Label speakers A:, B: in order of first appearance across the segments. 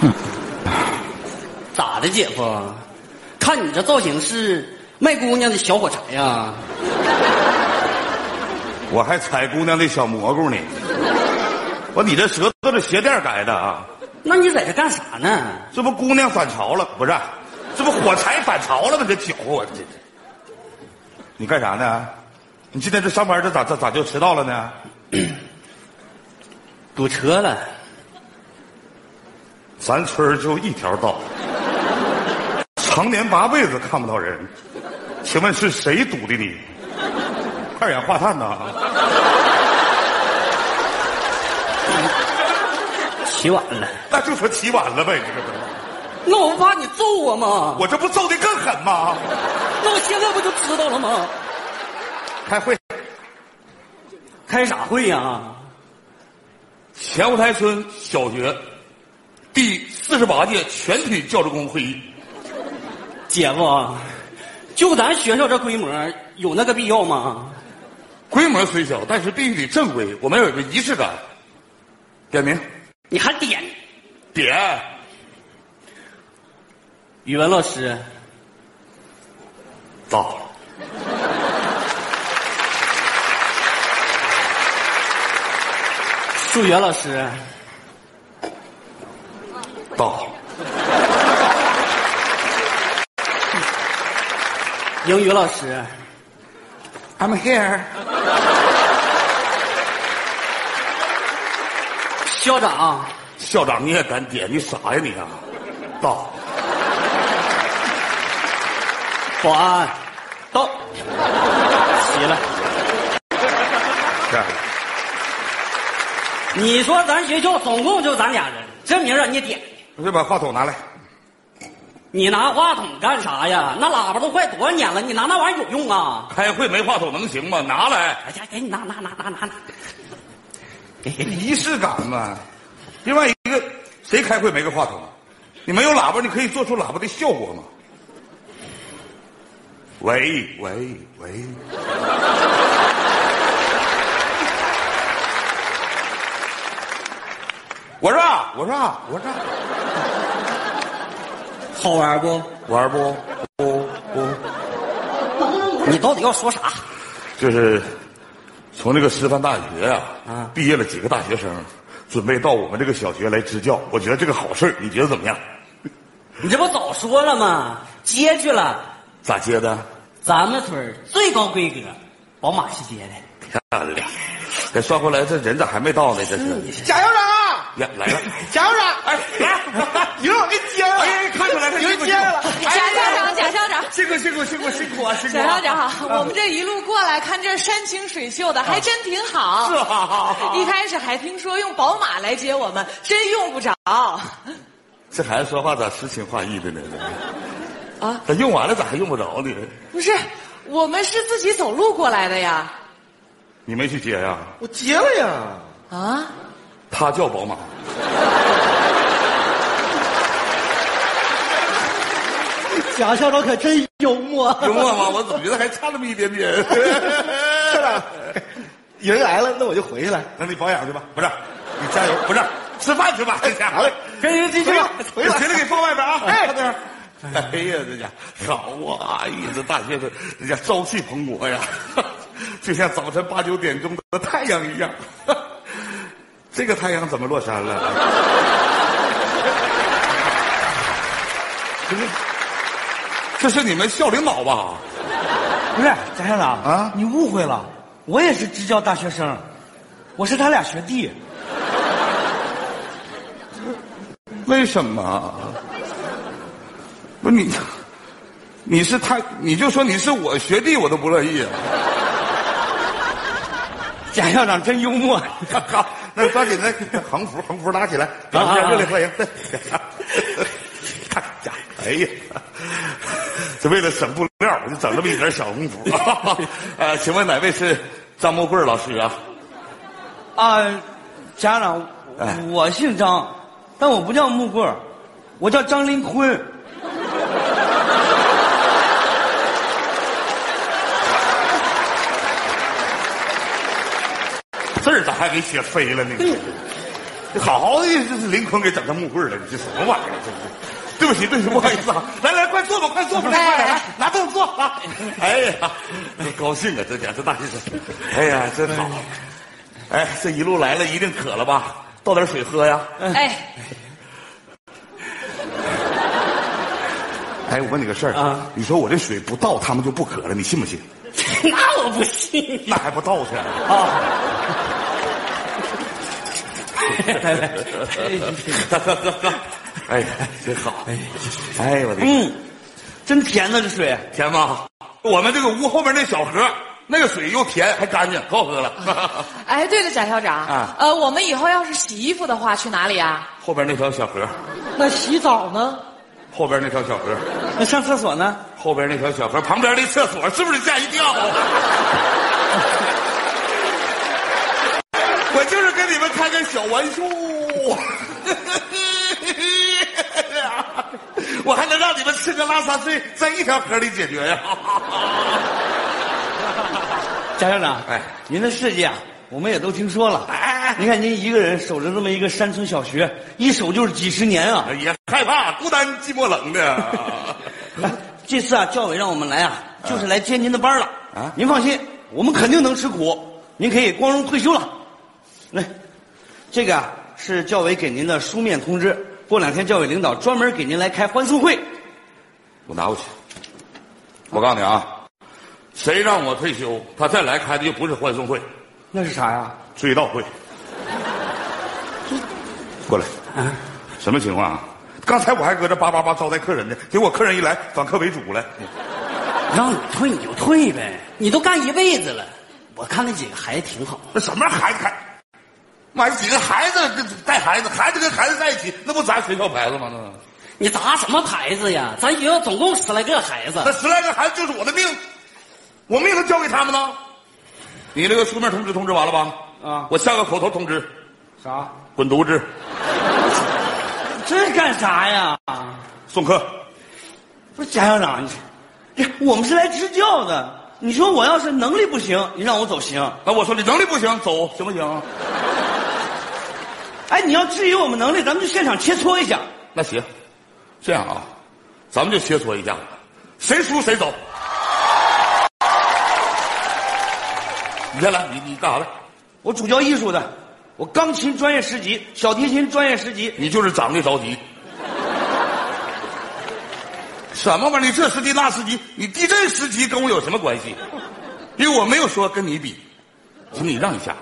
A: 咋的，姐夫？看你这造型是卖姑娘的小火柴呀？
B: 我还采姑娘的小蘑菇呢。我你这舌头是鞋垫改的啊？
A: 那你在这干啥呢？
B: 这不姑娘反潮了？不是，这不火柴反潮了吗？这搅和我这这。你干啥呢？你今天这上班这咋咋咋就迟到了呢？
A: 堵车了。
B: 咱村儿就一条道，常年八辈子看不到人，请问是谁堵的你？二氧化碳呐？
A: 起晚了，
B: 那就说起晚了呗，这个。
A: 那我不怕你揍我吗？
B: 我这不揍的更狠吗？
A: 那我现在不就知道了吗？
B: 开会，
A: 开啥会呀？
B: 前五台村小学第四十八届全体教职工会议。
A: 姐夫，就咱学校这规模，有那个必要吗？
B: 规模虽小，但是必须得正规，我们要有个仪式感。点名，
A: 你还点？
B: 点。
A: 语文老师
B: 到。
A: 数学老师
B: 到。
A: 英语老师
B: ，I'm here。
A: 校长，
B: 校长你也敢点？你傻呀你啊！到。
A: 保安，到。齐了。
B: 是。
A: 你说咱学校总共就咱俩人，这名让你点。
B: 我就把话筒拿来。
A: 你拿话筒干啥呀？那喇叭都快多少年了，你拿那玩意儿有用啊？
B: 开会没话筒能行吗？拿来。
A: 哎呀，给你拿拿拿拿拿拿。给给
B: 仪式感嘛。另外一个，谁开会没个话筒？你没有喇叭，你可以做出喇叭的效果吗？喂喂喂！我说，我说，我说，
A: 好玩不？
B: 玩不？不不。
A: 你到底要说啥？
B: 就是从这个师范大学啊，啊，毕业了几个大学生，准备到我们这个小学来支教。我觉得这个好事你觉得怎么样？
A: 你这不早说了吗？接去了。
B: 咋接的？
A: 咱们村最高规格，宝马系接的。
B: 漂亮。这算回来，这人咋还没到呢？这是。
C: 加油长。
B: 呀，来了！
C: 贾校长，哎，来，一路给接了，
B: 哎，看出来了，
C: 有人接了。
D: 贾校长，贾校长，
C: 辛苦辛苦辛苦辛苦啊！辛苦。
D: 贾校长，我们这一路过来看这山清水秀的，还真挺好。
C: 是啊，
D: 一开始还听说用宝马来接我们，真用不着。
B: 这孩子说话咋诗情画意的呢？
D: 啊？
B: 咋用完了咋还用不着呢？
D: 不是，我们是自己走路过来的呀。
B: 你没去接呀？
C: 我接了呀。
D: 啊？
B: 他叫宝马。
C: 贾校长可真幽默。
B: 幽默吗？我总觉得还差那么一点点。
C: 校长，人来了，那我就回去了。
B: 那你保养去吧。不是，你加油。不是，吃饭去吧。
C: 好嘞，
A: 跟人进去吧。
C: 回来，
B: 行了，给放外边啊。
C: 哎，
B: 哎呀，这家好啊！哎呀，这大学生，人家朝气蓬勃呀，就像早晨八九点钟的太阳一样。这个太阳怎么落山了？不是，这是你们校领导吧？
E: 不是贾校长
B: 啊，
E: 你误会了，我也是支教大学生，我是他俩学弟。
B: 为什么？不是你，你是他，你就说你是我学弟，我都不乐意。
E: 贾校长真幽默，
B: 好，那抓紧的横幅，横幅拉起来，掌声热烈欢迎！看家，哎呀，这为了省布料，我就整这么一点小横幅。呃，请问哪位是张木贵老师啊？
E: 啊，家长，我姓张，但我不叫木棍我叫张林坤。
B: 儿咋还给写飞了呢？好好的，这是林坤给整成木棍了，你这什么玩意儿？这是。对不起，对不起，不好意思啊！来来，快坐吧，快坐吧，来，来，拿凳子坐啊！哎呀，高兴啊，这家这大先生，哎呀，真好！哎，这一路来了，一定渴了吧？倒点水喝呀！
D: 哎，
B: 哎，我问你个事儿啊，你说我这水不倒，他们就不渴了，你信不信？
A: 那我不信。
B: 那还不倒去
E: 啊？来来，
B: 喝喝喝喝！哎，真好！哎，哎，我的，
E: 嗯，真甜呐，这水
B: 甜吗？我们这个屋后边那小河，那个水又甜还干净，可好喝了。
D: 哎，对了，贾校长
B: 啊，
D: 呃，我们以后要是洗衣服的话，去哪里啊？
B: 后边那条小河。
C: 那洗澡呢？
B: 后边那条小河。
E: 那上厕所呢？
B: 后边那条小河旁边那厕所，是不是吓一跳？我就是开个小玩笑。我还能让你们吃个拉撒睡，在一条河里解决呀！
E: 贾校长，
B: 哎，
E: 您的事迹啊，我们也都听说了。哎，您看您一个人守着这么一个山村小学，一守就是几十年啊，
B: 也害怕孤单寂寞冷的。
E: 这次啊，教委让我们来啊，就是来接您的班了。啊，您放心，我们肯定能吃苦，您可以光荣退休了。来，这个啊是教委给您的书面通知。过两天教委领导专门给您来开欢送会，
B: 我拿过去。我告诉你啊，谁让我退休，他再来开的就不是欢送会，
E: 那是啥呀？
B: 追悼会。过来，啊，什么情况啊？刚才我还搁这叭叭叭招待客人呢，结果客人一来反客为主了。
A: 让你退你就退呗，你都干一辈子了。我看那几个孩子挺好。
B: 那什么孩子开？妈，几个孩子带孩子，孩子跟孩子在一起，那不砸学校牌子吗？那，
A: 你砸什么牌子呀？咱学校总共十来个孩子，
B: 那十来个孩子就是我的命，我命都交给他们呢。你那个书面通知通知完了吧？
E: 啊，
B: 我下个口头通知，
E: 啥？
B: 滚犊子！
E: 这干啥呀？
B: 送客。
E: 不是贾校长，你，我们是来支教的。你说我要是能力不行，你让我走行？
B: 那我说你能力不行，走行不行？
E: 哎，你要质疑我们能力，咱们就现场切磋一下。
B: 那行，这样啊，咱们就切磋一下，谁输谁走。你先来，你你干啥的？
E: 我主教艺术的，我钢琴专业十级，小提琴专业十级。
B: 你就是长得着急。什么玩意儿？你这十级那十级，你地震十级跟我有什么关系？因为我没有说跟你比，请你让一下。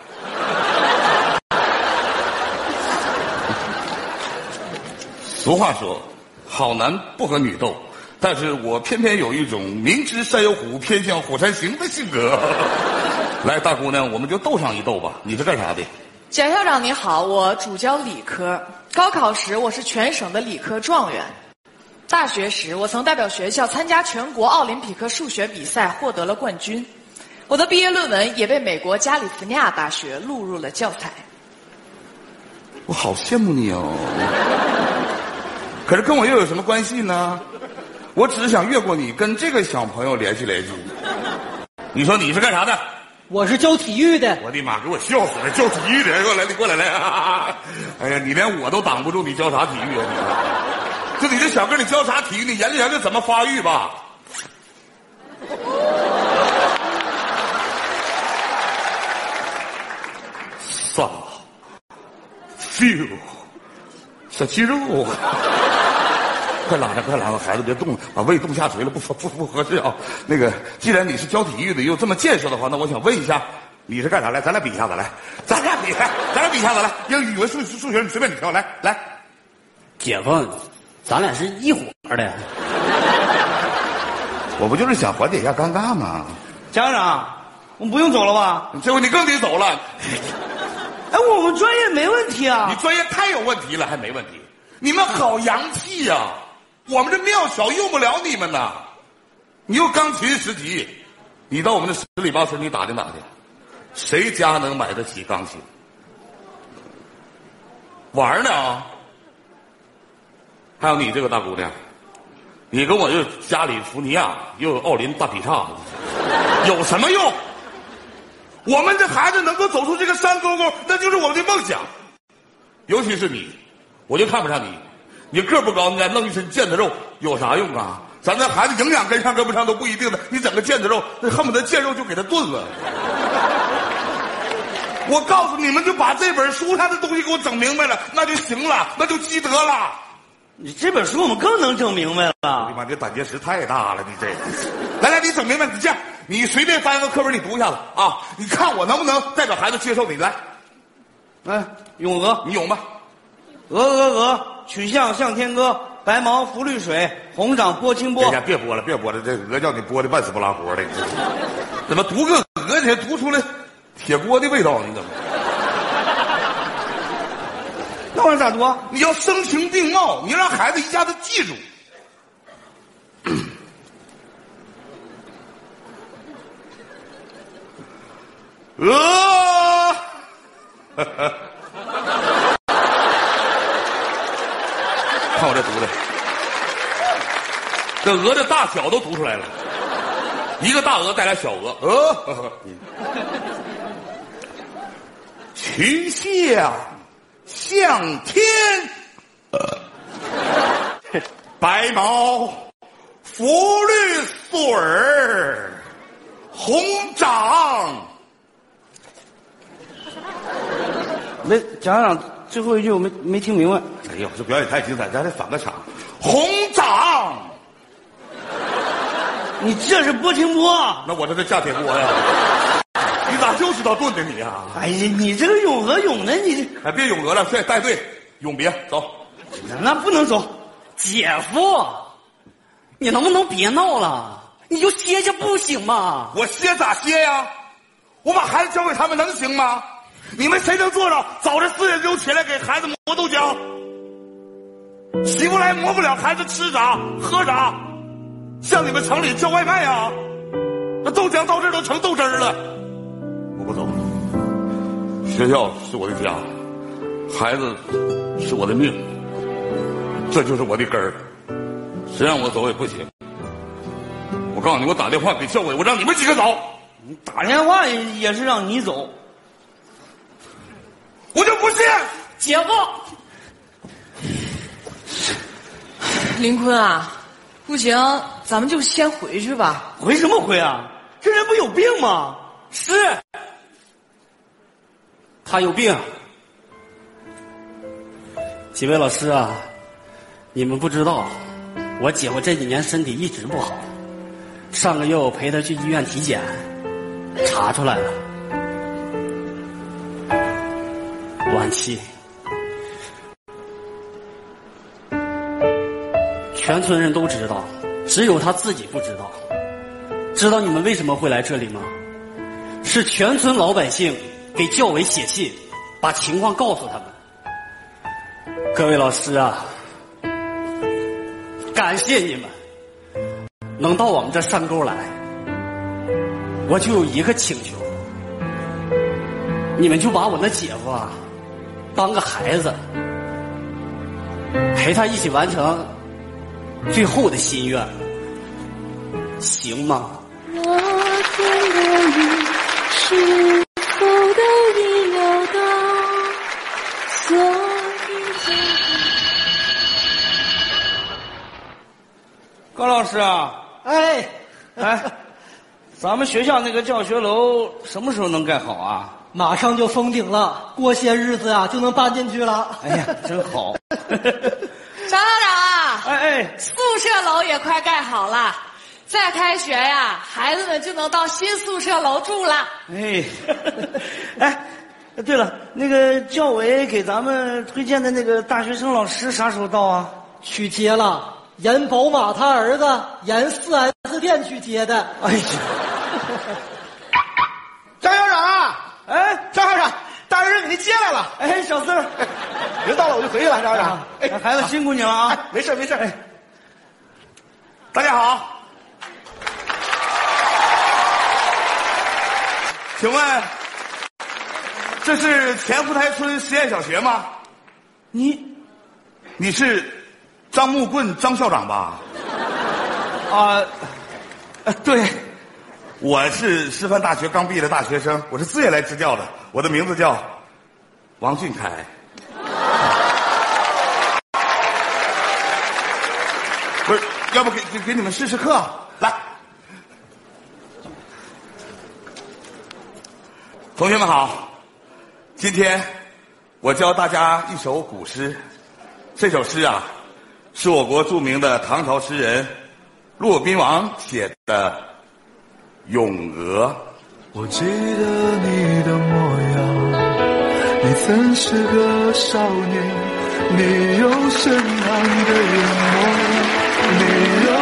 B: 俗话说，好男不和女斗，但是我偏偏有一种明知山有虎，偏向虎山行的性格。来，大姑娘，我们就斗上一斗吧。你是干啥的？
D: 贾校长你好，我主教理科。高考时我是全省的理科状元。大学时我曾代表学校参加全国奥林匹克数学比赛，获得了冠军。我的毕业论文也被美国加利福尼亚大学录入了教材。
B: 我好羡慕你哦。可是跟我又有什么关系呢？我只是想越过你，跟这个小朋友联系联系。你说你是干啥的？
C: 我是教体育的。
B: 我的妈，给我笑死了！教体育的，过来，你过来来。哎呀，你连我都挡不住，你教啥体育啊？你，就你这小个，你教啥体育？你研究研究怎么发育吧。算了，feel。小肌肉，快拉着，快拉着，孩子别动，把胃动下垂了，不不不合适啊。那个，既然你是教体育的，又这么健硕的话，那我想问一下，你是干啥来？咱俩比一下子来，咱俩比，咱俩比一下子来。英语、语文、数数学，你随便你挑，来来。
A: 姐夫，咱俩是一伙的。
B: 我不就是想缓解一下尴尬吗？
E: 家长，我们不用走了吧？
B: 这回你更得走了。
E: 哎，我们专业没问题啊！
B: 你专业太有问题了，还没问题？你们好洋气呀！我们这庙小用不了你们呐。你又钢琴十级，你到我们的十里八村你打听打听，谁家能买得起钢琴？玩呢啊！还有你这个大姑娘，你跟我这加里福尼亚又有奥林大劈叉，有什么用？我们这孩子能够走出这个山沟沟，那就是我们的梦想。尤其是你，我就看不上你。你个儿不高，你再弄一身腱子肉有啥用啊？咱这孩子营养跟上跟不上都不一定的，你整个腱子肉，那恨不得腱肉就给他炖了。我告诉你们，就把这本书上的东西给我整明白了，那就行了，那就积德了。
E: 你这本书我们更能整明白了。
B: 哎呀妈，这胆结石太大了，你这。来来，你整明白，你这样，你随便翻个课本，你读一下子啊，你看我能不能代表孩子接受你来？
E: 来，咏鹅，
B: 你有吗？
E: 鹅鹅鹅，曲项向天歌，白毛浮绿水，红掌拨清波
B: 别。别播了，别播了，这鹅叫你播的半死不拉活的，怎么读个鹅你还读出来铁锅的味道？你怎么？
E: 那玩意儿咋读啊？
B: 你要声情并茂，你让孩子一下子记住。鹅，看我这读的，这鹅的大小都读出来了，一个大鹅带来小鹅，鹅，曲项向天，白毛浮绿水儿，红掌。
E: 没，讲讲最后一句我没没听明白。
B: 哎呦，这表演太精彩，咱得返个场。红掌，
E: 你这是拨清波。
B: 那我这是架铁锅呀！你咋就知道炖的你呀、
E: 哎呀，你这个咏鹅咏的，你这
B: 哎，别咏鹅了，现在带队，永别走。
E: 那不能走。
A: 姐夫，你能不能别闹了？你就歇歇不行吗？
B: 我歇咋歇呀？我把孩子交给他们能行吗？你们谁能做到早上四点钟起来给孩子磨豆浆？起不来磨不了，孩子吃啥喝啥？像你们城里叫外卖啊？那豆浆到这儿都成豆汁儿了。我不走，学校是我的家，孩子是我的命，这就是我的根儿。谁让我走也不行。我告诉你，我打电话给教委，我让你们几个走。
E: 你打电话也也是让你走。
B: 我就不信！
A: 姐夫，
D: 林坤啊，不行，咱们就先回去吧。
E: 回什么回啊？这人不有病吗？
A: 是，他有病。几位老师啊，你们不知道，我姐夫这几年身体一直不好。上个月我陪他去医院体检，查出来了，晚期。全村人都知道，只有他自己不知道。知道你们为什么会来这里吗？是全村老百姓给教委写信，把情况告诉他们。各位老师啊，感谢你们能到我们这山沟来，我就有一个请求，你们就把我那姐夫啊当个孩子，陪他一起完成最后的心愿，行吗？
F: 我天的你是否都已料到？所以这
E: 高老师啊，
C: 哎，
E: 哎，咱们学校那个教学楼什么时候能盖好啊？
C: 马上就封顶了，过些日子啊就能搬进去了。
E: 哎呀，真好！
D: 张校长啊，
E: 哎哎，
D: 宿舍楼也快盖好了，再开学呀，孩子们就能到新宿舍楼住了。
E: 哎，哎，对了，那个教委给咱们推荐的那个大学生老师啥时候到啊？
C: 去接了，严宝马他儿子严四 S 店去接的。
E: 哎呀，
C: 张校长，
E: 哎
C: 张校长，大学生给您接来了。
E: 哎，小四儿，
C: 人到了我就回去了，张校长。哎
E: 哎孩子辛苦你了啊！
C: 哎，没事没事。哎，
B: 大家好，请问这是前湖台村实验小学吗？
E: 你
B: 你是张木棍张校长吧？
E: 啊对。
B: 我是师范大学刚毕业的大学生我是自愿来支教的我的名字叫王俊凯。不是要不给给给你们试试课？来。同学们好，今天我教大家一首古诗，这首诗啊，是我国著名的唐朝诗人骆宾王写的《咏鹅》。
G: 我记得你的模样，你曾是个少年，你有深蓝的眼眸，你有。